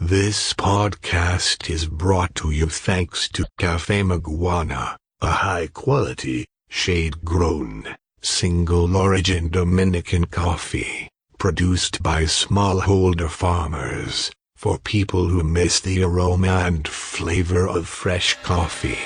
This podcast is brought to you thanks to Cafe Maguana, a high quality, shade grown, single origin Dominican coffee, produced by smallholder farmers, for people who miss the aroma and flavor of fresh coffee.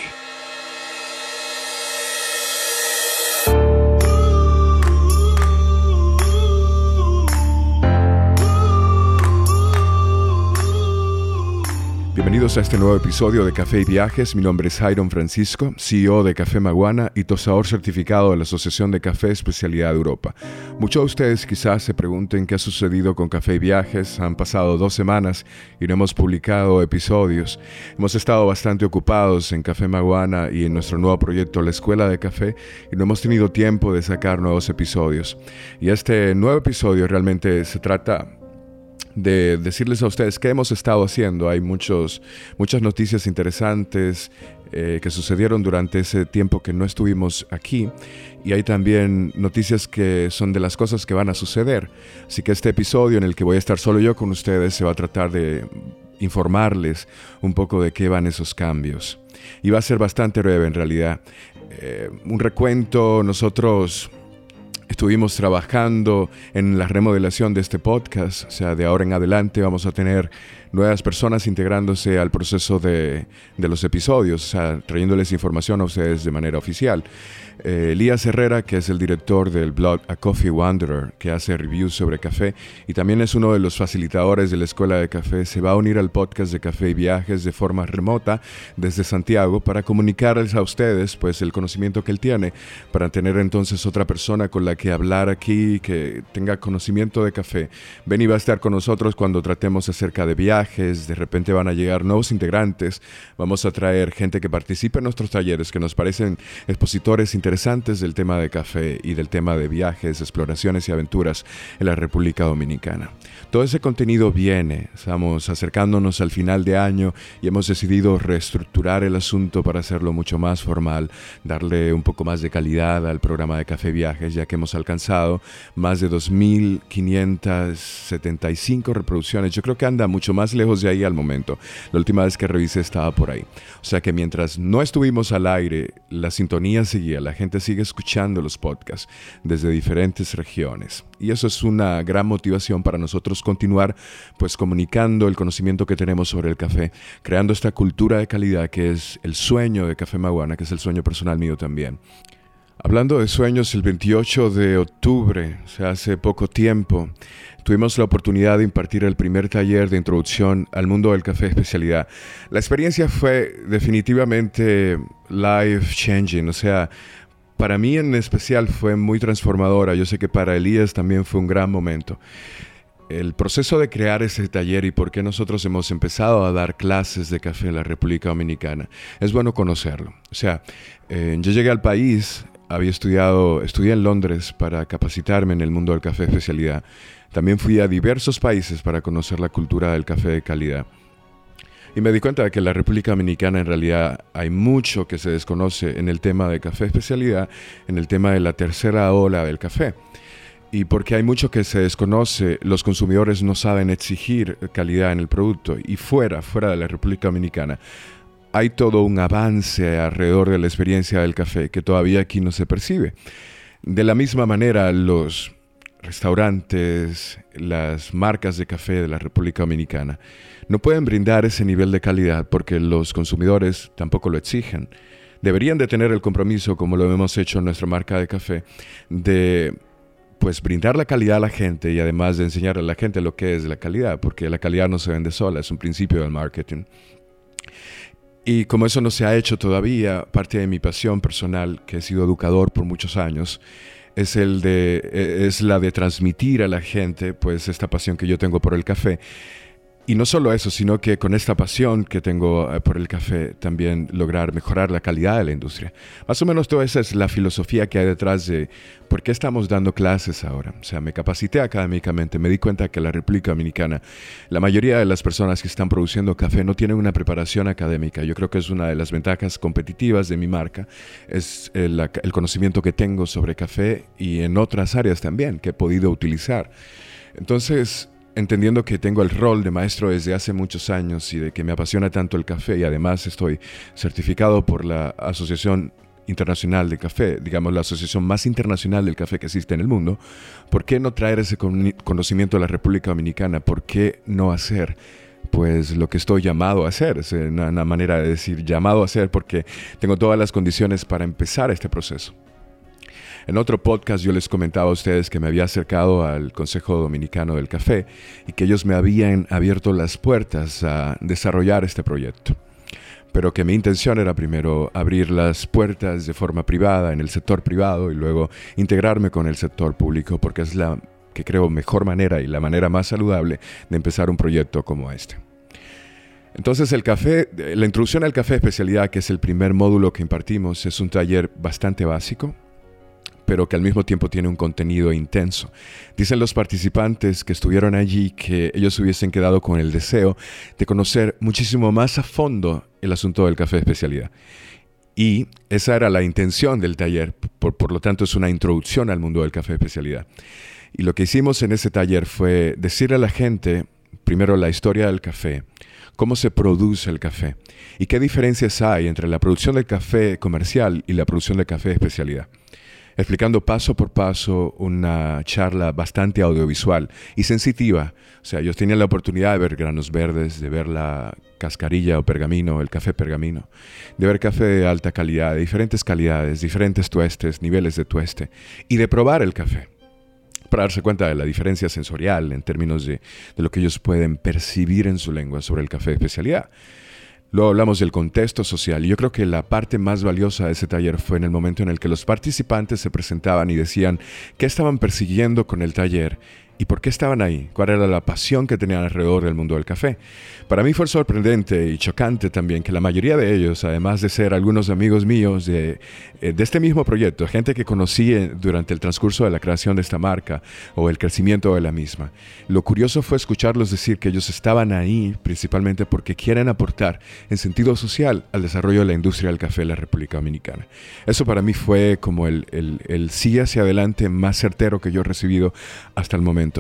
Bienvenidos a este nuevo episodio de Café y Viajes. Mi nombre es Jairon Francisco, CEO de Café Maguana y tosador certificado de la Asociación de Café Especialidad de Europa. Muchos de ustedes quizás se pregunten qué ha sucedido con Café y Viajes. Han pasado dos semanas y no hemos publicado episodios. Hemos estado bastante ocupados en Café Maguana y en nuestro nuevo proyecto La Escuela de Café y no hemos tenido tiempo de sacar nuevos episodios. Y este nuevo episodio realmente se trata de decirles a ustedes qué hemos estado haciendo. Hay muchos, muchas noticias interesantes eh, que sucedieron durante ese tiempo que no estuvimos aquí y hay también noticias que son de las cosas que van a suceder. Así que este episodio en el que voy a estar solo yo con ustedes se va a tratar de informarles un poco de qué van esos cambios. Y va a ser bastante breve en realidad. Eh, un recuento, nosotros Estuvimos trabajando en la remodelación de este podcast, o sea, de ahora en adelante vamos a tener nuevas personas integrándose al proceso de, de los episodios, o sea, trayéndoles información a ustedes de manera oficial. Eh, Elías Herrera, que es el director del blog A Coffee Wanderer, que hace reviews sobre café y también es uno de los facilitadores de la Escuela de Café, se va a unir al podcast de Café y Viajes de forma remota desde Santiago para comunicarles a ustedes pues el conocimiento que él tiene, para tener entonces otra persona con la que hablar aquí, que tenga conocimiento de café. Ben va a estar con nosotros cuando tratemos acerca de viajes, de repente van a llegar nuevos integrantes, vamos a traer gente que participe en nuestros talleres, que nos parecen expositores interesantes del tema de café y del tema de viajes, exploraciones y aventuras en la República Dominicana. Todo ese contenido viene, estamos acercándonos al final de año y hemos decidido reestructurar el asunto para hacerlo mucho más formal, darle un poco más de calidad al programa de Café Viajes, ya que hemos alcanzado más de 2.575 reproducciones. Yo creo que anda mucho más lejos de ahí al momento. La última vez que revisé estaba por ahí. O sea que mientras no estuvimos al aire, la sintonía seguía, la gente sigue escuchando los podcasts desde diferentes regiones. Y eso es una gran motivación para nosotros continuar pues comunicando el conocimiento que tenemos sobre el café, creando esta cultura de calidad que es el sueño de Café Maguana, que es el sueño personal mío también. Hablando de sueños, el 28 de octubre, o sea, hace poco tiempo, tuvimos la oportunidad de impartir el primer taller de introducción al mundo del café especialidad. La experiencia fue definitivamente life changing, o sea, para mí en especial fue muy transformadora. Yo sé que para Elías también fue un gran momento. El proceso de crear ese taller y por qué nosotros hemos empezado a dar clases de café en la República Dominicana, es bueno conocerlo. O sea, eh, yo llegué al país, había estudiado, estudié en Londres para capacitarme en el mundo del café especialidad. También fui a diversos países para conocer la cultura del café de calidad. Y me di cuenta de que en la República Dominicana en realidad hay mucho que se desconoce en el tema de café especialidad, en el tema de la tercera ola del café. Y porque hay mucho que se desconoce, los consumidores no saben exigir calidad en el producto. Y fuera, fuera de la República Dominicana, hay todo un avance alrededor de la experiencia del café que todavía aquí no se percibe. De la misma manera, los restaurantes, las marcas de café de la República Dominicana no pueden brindar ese nivel de calidad porque los consumidores tampoco lo exigen. Deberían de tener el compromiso, como lo hemos hecho en nuestra marca de café, de pues brindar la calidad a la gente y además de enseñar a la gente lo que es la calidad, porque la calidad no se vende sola, es un principio del marketing. Y como eso no se ha hecho todavía, parte de mi pasión personal, que he sido educador por muchos años, es, el de, e, es la de transmitir a la gente pues esta pasión que yo tengo por el café y no solo eso, sino que con esta pasión que tengo eh, por el café, también lograr mejorar la calidad de la industria. Más o menos toda esa es la filosofía que hay detrás de por qué estamos dando clases ahora. O sea, me capacité académicamente, me di cuenta que la República Dominicana, la mayoría de las personas que están produciendo café no tienen una preparación académica. Yo creo que es una de las ventajas competitivas de mi marca, es el, el conocimiento que tengo sobre café y en otras áreas también que he podido utilizar. Entonces, entendiendo que tengo el rol de maestro desde hace muchos años y de que me apasiona tanto el café y además estoy certificado por la Asociación Internacional de Café, digamos la asociación más internacional del café que existe en el mundo, ¿por qué no traer ese conocimiento a la República Dominicana? ¿Por qué no hacer? pues lo que estoy llamado a hacer, es una, una manera de decir llamado a hacer porque tengo todas las condiciones para empezar este proceso. En otro podcast yo les comentaba a ustedes que me había acercado al Consejo Dominicano del Café y que ellos me habían abierto las puertas a desarrollar este proyecto. Pero que mi intención era primero abrir las puertas de forma privada en el sector privado y luego integrarme con el sector público porque es la que creo mejor manera y la manera más saludable de empezar un proyecto como este. Entonces el café, la introducción al café especialidad, que es el primer módulo que impartimos, es un taller bastante básico, pero que al mismo tiempo tiene un contenido intenso. Dicen los participantes que estuvieron allí que ellos hubiesen quedado con el deseo de conocer muchísimo más a fondo el asunto del café especialidad. Y esa era la intención del taller, por, por lo tanto es una introducción al mundo del café especialidad. Y lo que hicimos en ese taller fue decirle a la gente, primero la historia del café, cómo se produce el café y qué diferencias hay entre la producción del café comercial y la producción del café especialidad explicando paso por paso una charla bastante audiovisual y sensitiva. O sea, ellos tenían la oportunidad de ver granos verdes, de ver la cascarilla o pergamino, el café pergamino, de ver café de alta calidad, de diferentes calidades, diferentes tuestes, niveles de tueste, y de probar el café para darse cuenta de la diferencia sensorial en términos de, de lo que ellos pueden percibir en su lengua sobre el café de especialidad. Luego hablamos del contexto social y yo creo que la parte más valiosa de ese taller fue en el momento en el que los participantes se presentaban y decían qué estaban persiguiendo con el taller ¿Y por qué estaban ahí? ¿Cuál era la pasión que tenían alrededor del mundo del café? Para mí fue sorprendente y chocante también que la mayoría de ellos, además de ser algunos amigos míos de, eh, este mismo proyecto, gente que conocí durante el transcurso de la creación de esta marca o el crecimiento de la misma, lo curioso fue escucharlos decir que ellos estaban ahí principalmente porque quieren aportar en sentido social al desarrollo de la industria del café en la República Dominicana. Eso para mí fue como el sí hacia adelante más certero que yo he recibido hasta el momento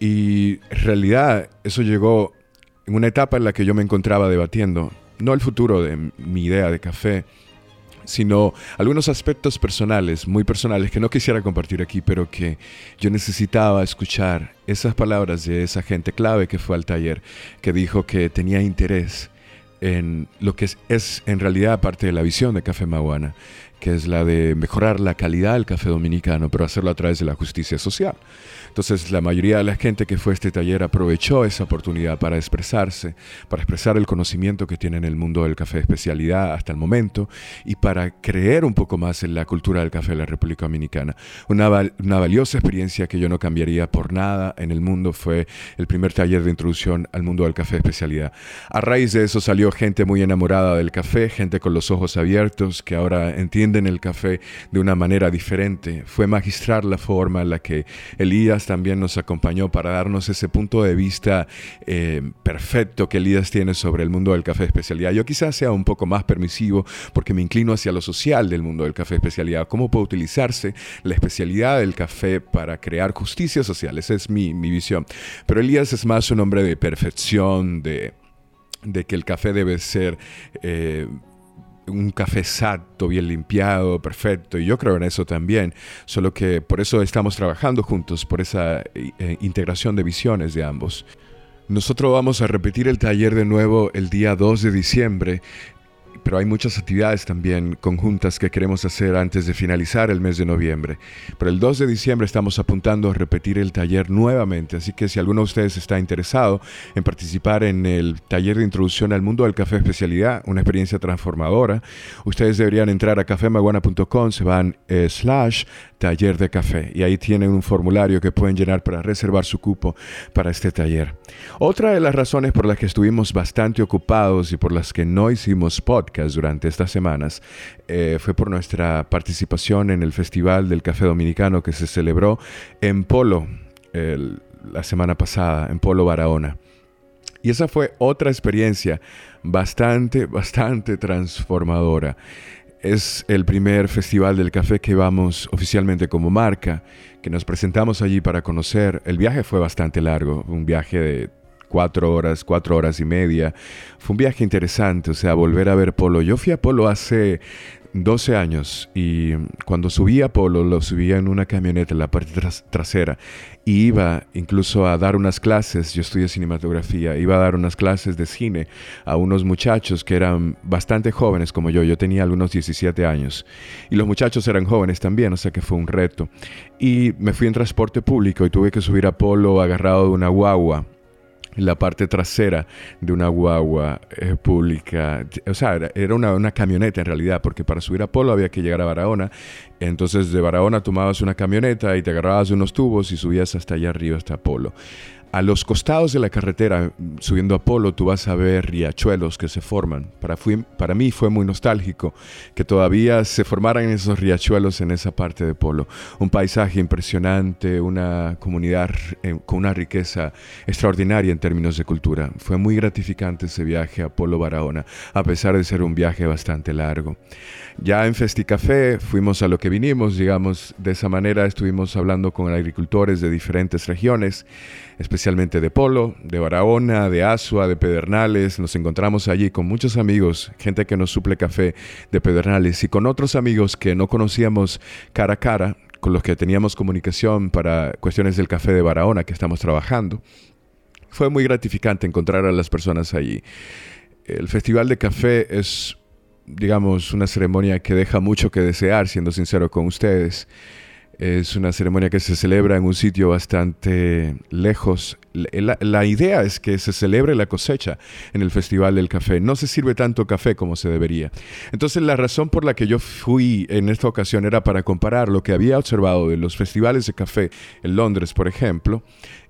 y en realidad eso llegó en una etapa en la que yo me encontraba debatiendo, no el futuro de mi idea de café, sino algunos aspectos personales, muy personales, que no quisiera compartir aquí, pero que yo necesitaba escuchar esas palabras de esa gente clave que fue al taller, que dijo que tenía interés en lo que es, es en realidad parte de la visión de Café Maguana, que es la de mejorar la calidad del café dominicano, pero hacerlo a través de la justicia social. Entonces la mayoría de la gente que fue a este taller aprovechó esa oportunidad para expresarse, para expresar el conocimiento que tiene en el mundo del café especialidad hasta el momento y para creer un poco más en la cultura del café de la República Dominicana. Una, valiosa experiencia que yo no cambiaría por nada en el mundo fue el primer taller de introducción al mundo del café especialidad. A raíz de eso salió gente muy enamorada del café, gente con los ojos abiertos que ahora entienden el café de una manera diferente. Fue magistrar la forma en la que Elías también nos acompañó para darnos ese punto de vista eh, perfecto que Elías tiene sobre el mundo del café especialidad. Yo quizás sea un poco más permisivo porque me inclino hacia lo social del mundo del café especialidad. ¿Cómo puede utilizarse la especialidad del café para crear justicia social? Esa es mi, visión. Pero Elías es más un hombre de perfección, de de que el café debe ser eh, un café exacto, bien limpiado, perfecto, y yo creo en eso también, solo que por eso estamos trabajando juntos, por esa eh, integración de visiones de ambos. Nosotros vamos a repetir el taller de nuevo el día 2 de diciembre pero hay muchas actividades también conjuntas que queremos hacer antes de finalizar el mes de noviembre. Pero el 2 de diciembre estamos apuntando a repetir el taller nuevamente, así que si alguno de ustedes está interesado en participar en el taller de introducción al mundo del café especialidad, una experiencia transformadora, ustedes deberían entrar a cafemaguana.com, se van eh, slash taller de café y ahí tienen un formulario que pueden llenar para reservar su cupo para este taller. Otra de las razones por las que estuvimos bastante ocupados y por las que no hicimos podcast durante estas semanas eh, fue por nuestra participación en el Festival del Café Dominicano que se celebró en Polo la semana pasada, en Polo Barahona. Y esa fue otra experiencia bastante, bastante transformadora. Es el primer festival del café que vamos oficialmente como marca, que nos presentamos allí para conocer. El viaje fue bastante largo, un viaje de cuatro horas, cuatro horas y media. Fue un viaje interesante, o sea, volver a ver Polo. Yo fui a Polo hace 12 años y cuando subí a Polo lo subía en una camioneta en la parte trasera. Y iba incluso a dar unas clases, yo estudié cinematografía, iba a dar unas clases de cine a unos muchachos que eran bastante jóvenes como yo, yo tenía algunos 17 años. Y los muchachos eran jóvenes también, o sea que fue un reto. Y me fui en transporte público y tuve que subir a Polo agarrado de una guagua la parte trasera de una guagua eh, pública. O sea, era una, una, camioneta en realidad, porque para subir a Polo había que llegar a Barahona. Entonces de Barahona tomabas una camioneta y te agarrabas unos tubos y subías hasta allá arriba, hasta Polo a los costados de la carretera, subiendo a Polo, tú vas a ver riachuelos que se forman. Para, mí fue muy nostálgico que todavía se formaran esos riachuelos en esa parte de Polo. Un paisaje impresionante, una comunidad eh, con una riqueza extraordinaria en términos de cultura. Fue muy gratificante ese viaje a Polo Barahona, a pesar de ser un viaje bastante largo. Ya en Festicafé fuimos a lo que vinimos, digamos, de esa manera estuvimos hablando con agricultores de diferentes regiones, especialmente de Polo, de Barahona, de Asua, de Pedernales. Nos encontramos allí con muchos amigos, gente que nos suple café de Pedernales y con otros amigos que no conocíamos cara a cara, con los que teníamos comunicación para cuestiones del café de Barahona que estamos trabajando. Fue muy gratificante encontrar a las personas allí. El Festival de Café es digamos, una ceremonia que deja mucho que desear, siendo sincero con ustedes. Es una ceremonia que se celebra en un sitio bastante lejos. La, idea es que se celebre la cosecha en el Festival del Café. No se sirve tanto café como se debería. Entonces la razón por la que yo fui en esta ocasión era para comparar lo que había observado de los festivales de café en Londres, por ejemplo,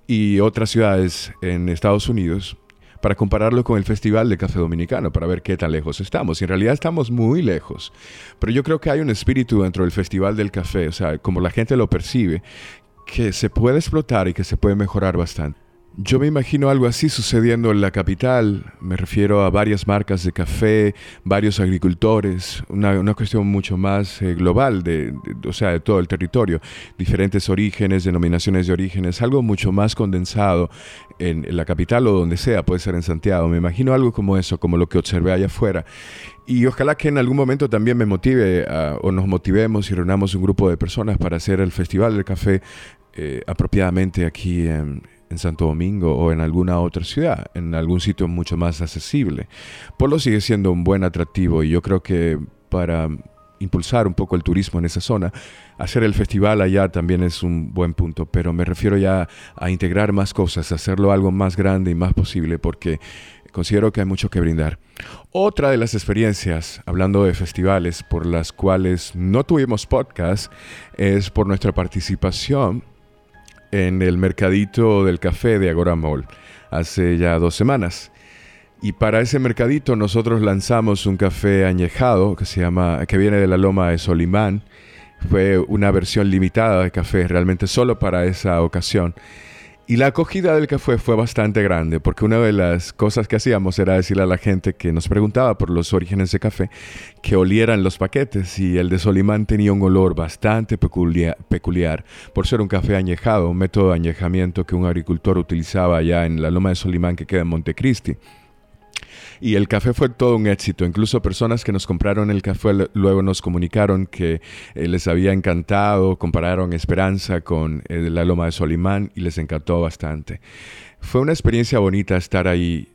y otras ciudades en Estados Unidos para compararlo con el Festival de Café Dominicano, para ver qué tan lejos estamos. Y en realidad estamos muy lejos. Pero yo creo que hay un espíritu dentro del Festival del Café, o sea, como la gente lo percibe, que se puede explotar y que se puede mejorar bastante. Yo me imagino algo así sucediendo en la capital, me refiero a varias marcas de café, varios agricultores, una, cuestión mucho más eh, global, de, o sea, de todo el territorio, diferentes orígenes, denominaciones de orígenes, algo mucho más condensado en, la capital o donde sea, puede ser en Santiago. Me imagino algo como eso, como lo que observé allá afuera. Y ojalá que en algún momento también me motive o nos motivemos y reunamos un grupo de personas para hacer el Festival del Café eh, apropiadamente aquí en en Santo Domingo o en alguna otra ciudad, en algún sitio mucho más accesible. Polo sigue siendo un buen atractivo y yo creo que para impulsar un poco el turismo en esa zona, hacer el festival allá también es un buen punto, pero me refiero ya a integrar más cosas, hacerlo algo más grande y más posible porque considero que hay mucho que brindar. Otra de las experiencias, hablando de festivales por las cuales no tuvimos podcast, es por nuestra participación en el mercadito del café de Agora Mall hace ya dos semanas. Y para ese mercadito nosotros lanzamos un café añejado que se llama, que viene de la loma de Solimán. Fue una versión limitada de café, realmente solo para esa ocasión. Y la acogida del café fue bastante grande, porque una de las cosas que hacíamos era decirle a la gente que nos preguntaba por los orígenes de café que olieran los paquetes, y el de Solimán tenía un olor bastante peculiar, peculiar por ser un café añejado, un método de añejamiento que un agricultor utilizaba allá en la loma de Solimán que queda en Montecristi. Y el café fue todo un éxito. Incluso personas que nos compraron el café luego nos comunicaron que eh, les había encantado, compararon Esperanza con eh, la Loma de Solimán y les encantó bastante. Fue una experiencia bonita estar ahí.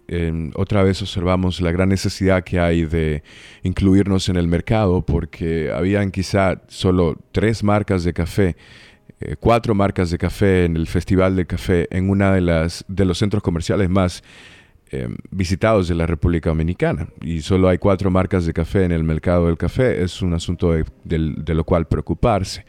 otra vez observamos la gran necesidad que hay de incluirnos en el mercado porque habían quizá solo tres marcas de café eh, cuatro marcas de café en el Festival de Café en una de las de los centros comerciales más eh, visitados de la República Dominicana. Y solo hay cuatro marcas de café en el mercado del café, es un asunto de lo cual preocuparse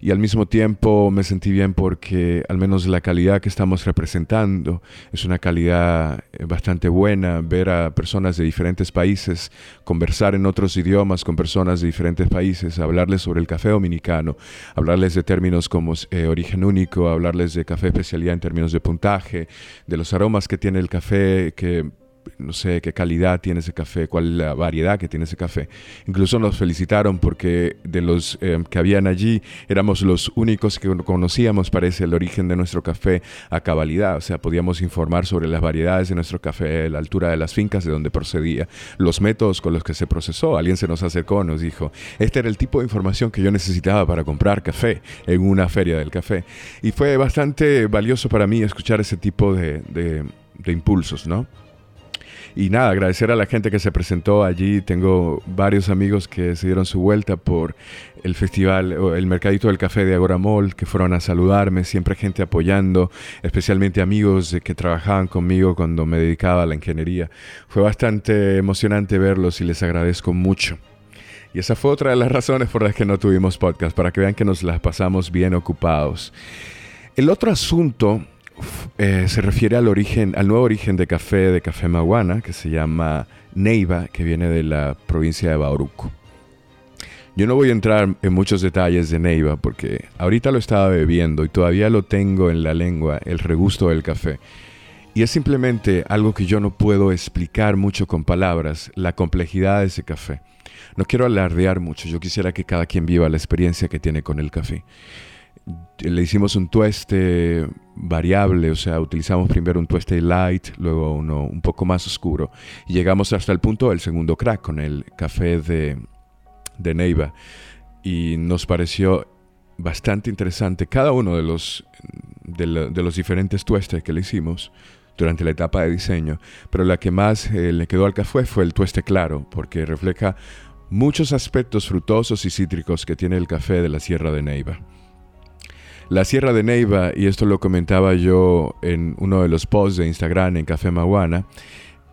y al mismo tiempo me sentí bien porque al menos la calidad que estamos representando es una calidad eh, bastante buena, ver a personas de diferentes países, conversar en otros idiomas con personas de diferentes países, hablarles sobre el café dominicano, hablarles de términos como eh, origen único, hablarles de café especialidad en términos de puntaje, de los aromas que tiene el café que no sé qué calidad tiene ese café, cuál la variedad que tiene ese café. Incluso nos felicitaron porque de los eh, que habían allí éramos los únicos que conocíamos, parece, el origen de nuestro café a cabalidad. O sea, podíamos informar sobre las variedades de nuestro café, la altura de las fincas de donde procedía, los métodos con los que se procesó. Alguien se nos acercó, nos dijo, este era el tipo de información que yo necesitaba para comprar café en una feria del café. Y fue bastante valioso para mí escuchar ese tipo de, de impulsos, ¿no? Y nada, agradecer a la gente que se presentó allí. Tengo varios amigos que se dieron su vuelta por el festival, el mercadito del café de Agoramol, que fueron a saludarme, siempre gente apoyando, especialmente amigos que trabajaban conmigo cuando me dedicaba a la ingeniería. Fue bastante emocionante verlos y les agradezco mucho. Y esa fue otra de las razones por las que no tuvimos podcast, para que vean que nos las pasamos bien ocupados. El otro asunto eh, se refiere al origen, al nuevo origen de café de Café Maguana, que se llama Neiva, que viene de la provincia de Bauruco. Yo no voy a entrar en muchos detalles de Neiva porque ahorita lo estaba bebiendo y todavía lo tengo en la lengua, el regusto del café. Y es simplemente algo que yo no puedo explicar mucho con palabras, la complejidad de ese café. No quiero alardear mucho, yo quisiera que cada quien viva la experiencia que tiene con el café le hicimos un tueste variable, o sea, utilizamos primero un tueste light, luego uno un poco más oscuro, y llegamos hasta el punto del segundo crack con el café de, de Neiva, y nos pareció bastante interesante cada uno de los, de, los diferentes tuestes que le hicimos durante la etapa de diseño, pero la que más eh, le quedó al café fue el tueste claro, porque refleja muchos aspectos frutosos y cítricos que tiene el café de la Sierra de Neiva. La Sierra de Neiva, y esto lo comentaba yo en uno de los posts de Instagram en Café Maguana,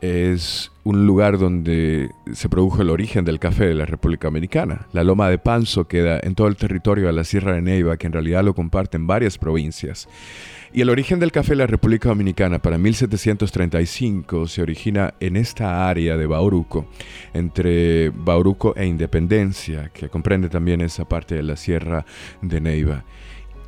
es un lugar donde se produjo el origen del café de la República Dominicana. La Loma de Panzo queda en todo el territorio de la Sierra de Neiva, que en realidad lo comparten varias provincias. Y el origen del café de la República Dominicana para 1735 se origina en esta área de Bauruco, entre Bauruco e Independencia, que comprende también esa parte de la Sierra de Neiva.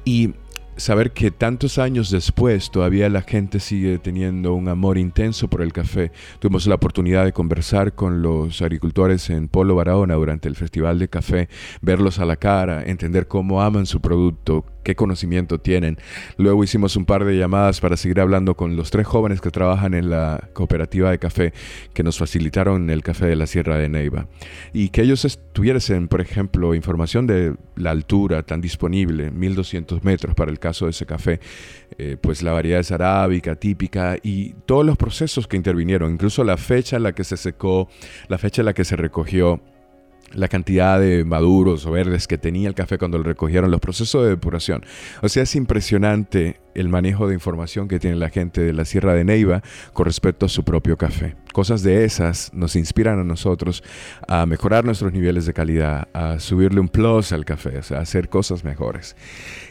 Y saber que tantos años después todavía la gente sigue teniendo un amor intenso por el café. Tuvimos la oportunidad de conversar con los agricultores en Polo Barahona durante el Festival de Café, verlos a la cara, entender cómo aman su producto, qué conocimiento tienen. Luego hicimos un par de llamadas para seguir hablando con los tres jóvenes que trabajan en la cooperativa de café que nos facilitaron el café de la Sierra de Neiva. Y que ellos tuviesen, por ejemplo, información de la altura tan disponible, 1200 metros para el caso de ese café, eh, pues la variedad es arábica, típica y todos los procesos que intervinieron, incluso la fecha en la que se secó, la fecha en la que se recogió la cantidad de maduros o verdes que tenía el café cuando lo recogieron, los procesos de depuración. O sea, es impresionante el manejo de información que tiene la gente de la Sierra de Neiva con respecto a su propio café. Cosas de esas nos inspiran a nosotros a mejorar nuestros niveles de calidad, a subirle un plus al café, o sea, a hacer cosas mejores.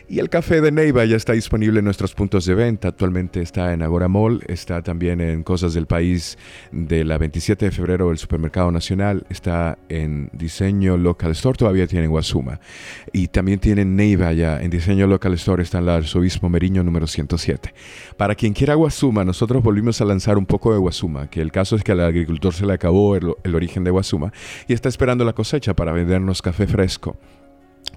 Y el café de Neiva ya está disponible en nuestros puntos de venta. Actualmente está en Agora Mall, está también en Cosas del País de la 27 de febrero del Supermercado Nacional, está en Diseño Local Store, todavía tiene en Guasuma. Y también tienen Neiva ya, en Diseño Local Store está en el Arzobispo Meriño número 107. Para quien quiera Guasuma, nosotros volvimos a lanzar un poco de Guasuma, que el caso es que al agricultor se le acabó el, el origen de Guasuma y está esperando la cosecha para vendernos café fresco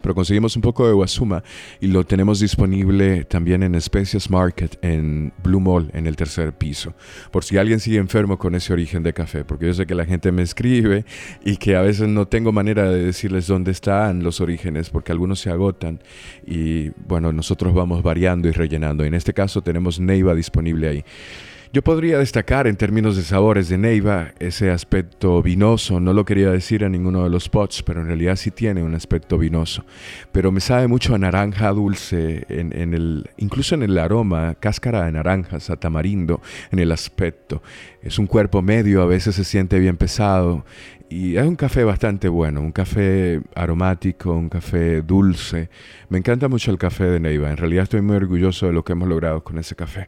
pero conseguimos un poco de Wasuma y lo tenemos disponible también en Especias Market en Blue Mall en el tercer piso. Por si alguien sigue enfermo con ese origen de café, porque yo sé que la gente me escribe y que a veces no tengo manera de decirles dónde están los orígenes porque algunos se agotan y bueno, nosotros vamos variando y rellenando. En este caso tenemos Neiva disponible ahí. Yo podría destacar en términos de sabores de Neiva ese aspecto vinoso, no lo quería decir en ninguno de los spots, pero en realidad sí tiene un aspecto vinoso. Pero me sabe mucho a naranja dulce, incluso en el aroma, cáscara de naranjas, a tamarindo, en el aspecto. Es un cuerpo medio, a veces se siente bien pesado y es un café bastante bueno, un café aromático, un café dulce. Me encanta mucho el café de Neiva, en realidad estoy muy orgulloso de lo que hemos logrado con ese café.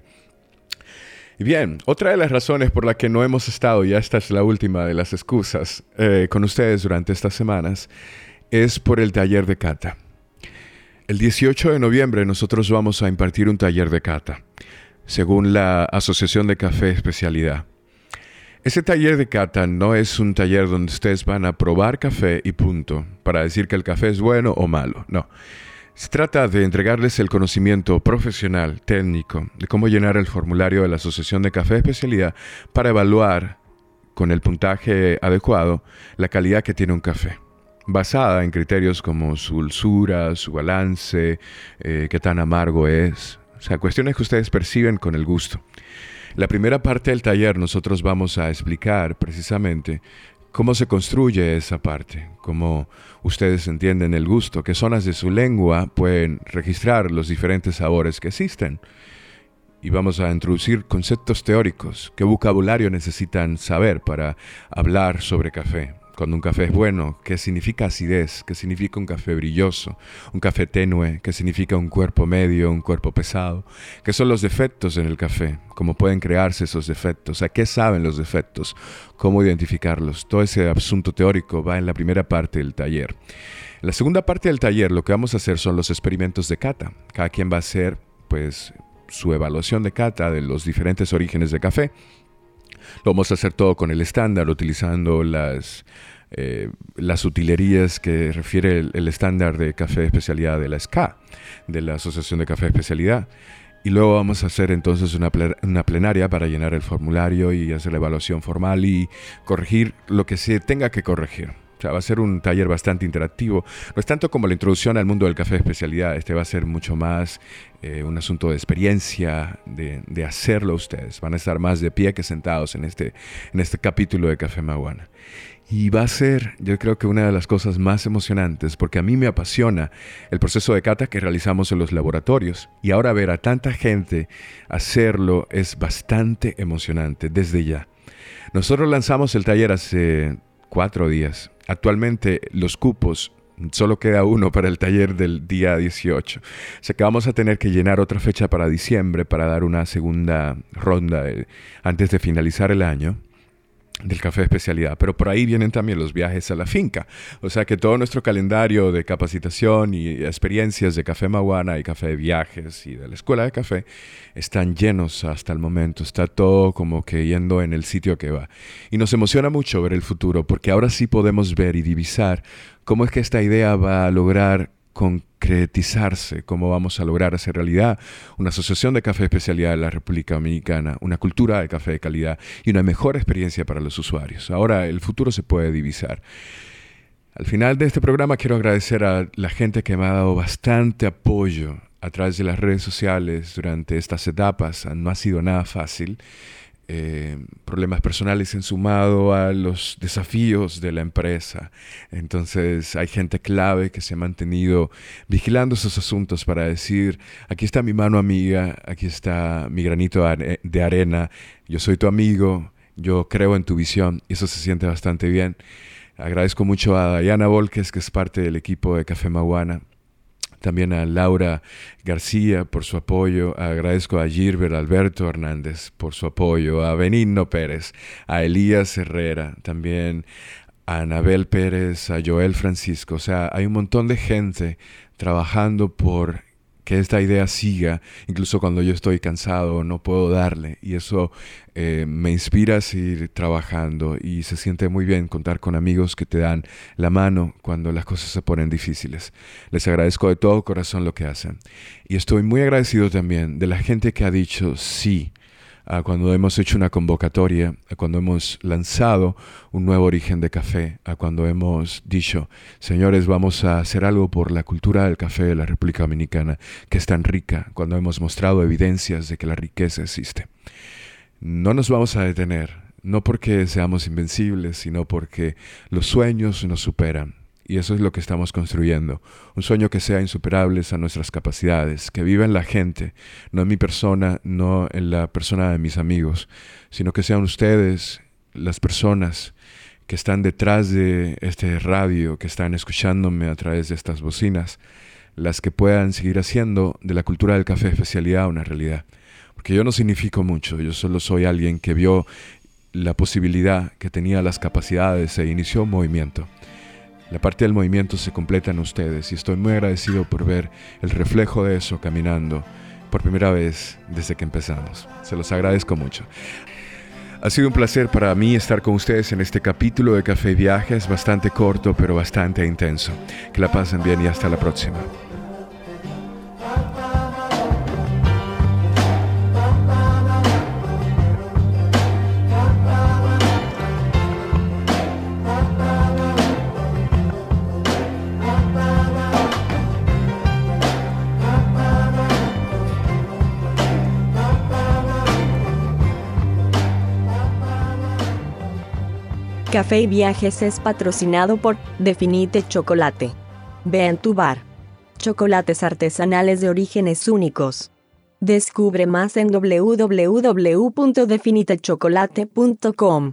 Y bien, otra de las razones por la que no hemos estado, ya esta es la última de las excusas, eh, con ustedes durante estas semanas, es por el taller de cata. El 18 de noviembre nosotros vamos a impartir un taller de cata, según la Asociación de Café Especialidad. Ese taller de cata no es un taller donde ustedes van a probar café y punto, para decir que el café es bueno o malo, no. Se trata de entregarles el conocimiento profesional, técnico, de cómo llenar el formulario de la Asociación de Café Especialidad para evaluar con el puntaje adecuado la calidad que tiene un café, basada en criterios como su dulzura, su balance, eh, qué tan amargo es, o sea, cuestiones que ustedes perciben con el gusto. La primera parte del taller nosotros vamos a explicar precisamente cómo se construye esa parte, cómo ustedes entienden el gusto, qué zonas de su lengua pueden registrar los diferentes sabores que existen. Y vamos a introducir conceptos teóricos, qué vocabulario necesitan saber para hablar sobre café, cuando un café es bueno, qué significa acidez, qué significa un café brilloso, un café tenue, qué significa un cuerpo medio, un cuerpo pesado, qué son los defectos en el café, cómo pueden crearse esos defectos, a qué saben los defectos, cómo identificarlos. Todo ese asunto teórico va en la primera parte del taller. En la segunda parte del taller lo que vamos a hacer son los experimentos de cata. Cada quien va a hacer pues su evaluación de cata de los diferentes orígenes de café lo vamos a hacer todo con el estándar, utilizando las, eh, las utilerías que refiere el, estándar de café especialidad de la SCA, de la Asociación de Café Especialidad. Y luego vamos a hacer entonces una, una, plenaria para llenar el formulario y hacer la evaluación formal y corregir lo que se tenga que corregir. O sea, va a ser un taller bastante interactivo. No es tanto como la introducción al mundo del café de especialidad. Este va a ser mucho más eh, un asunto de experiencia, de, de, hacerlo ustedes. Van a estar más de pie que sentados en este, en este capítulo de Café Maguana. Y va a ser, yo creo que una de las cosas más emocionantes, porque a mí me apasiona el proceso de cata que realizamos en los laboratorios. Y ahora ver a tanta gente hacerlo es bastante emocionante desde ya. Nosotros lanzamos el taller hace cuatro días Actualmente los cupos solo queda uno para el taller del día 18. O sea que vamos a tener que llenar otra fecha para diciembre para dar una segunda ronda antes de finalizar el año del café especialidad, pero por ahí vienen también los viajes a la finca. O sea que todo nuestro calendario de capacitación y experiencias de Café Maguana y Café de Viajes y de la Escuela de Café están llenos hasta el momento. Está todo como que yendo en el sitio que va. Y nos emociona mucho ver el futuro porque ahora sí podemos ver y divisar cómo es que esta idea va a lograr concretizarse, cómo vamos a lograr hacer realidad una asociación de café especialidad de la República Dominicana, una cultura de café de calidad y una mejor experiencia para los usuarios. Ahora el futuro se puede divisar. Al final de este programa quiero agradecer a la gente que me ha dado bastante apoyo a través de las redes sociales durante estas etapas. No ha sido nada fácil. Eh, problemas personales en sumado a los desafíos de la empresa. Entonces hay gente clave que se ha mantenido vigilando esos asuntos para decir, aquí está mi mano amiga, aquí está mi granito de arena, yo soy tu amigo, yo creo en tu visión y eso se siente bastante bien. Agradezco mucho a Diana Volques, que es parte del equipo de Café Maguana, también a Laura García por su apoyo, agradezco a Gilbert Alberto Hernández por su apoyo, a Benigno Pérez, a Elías Herrera, también a Anabel Pérez, a Joel Francisco, o sea, hay un montón de gente trabajando por que esta idea siga, incluso cuando yo estoy cansado, no puedo darle. Y eso eh, me inspira a seguir trabajando y se siente muy bien contar con amigos que te dan la mano cuando las cosas se ponen difíciles. Les agradezco de todo corazón lo que hacen. Y estoy muy agradecido también de la gente que ha dicho sí cuando hemos hecho una convocatoria, a cuando hemos lanzado un nuevo origen de café, a cuando hemos dicho, señores, vamos a hacer algo por la cultura del café de la República Dominicana, que es tan rica, cuando hemos mostrado evidencias de que la riqueza existe. No nos vamos a detener, no porque seamos invencibles, sino porque los sueños nos superan y eso es lo que estamos construyendo. Un sueño que sea insuperable a nuestras capacidades, que viva en la gente, no en mi persona, no en la persona de mis amigos, sino que sean ustedes las personas que están detrás de este radio, que están escuchándome a través de estas bocinas, las que puedan seguir haciendo de la cultura del café especialidad una realidad. Porque yo no significo mucho, yo solo soy alguien que vio la posibilidad, que tenía las capacidades e inició un movimiento. La parte del movimiento se completa en ustedes y estoy muy agradecido por ver el reflejo de eso caminando por primera vez desde que empezamos. Se los agradezco mucho. Ha sido un placer para mí estar con ustedes en este capítulo de Café y Viajes, bastante corto pero bastante intenso. Que la pasen bien y hasta la próxima. Café y Viajes es patrocinado por Definite Chocolate. Ve tu bar. Chocolates artesanales de orígenes únicos. Descubre más en www.definitechocolate.com.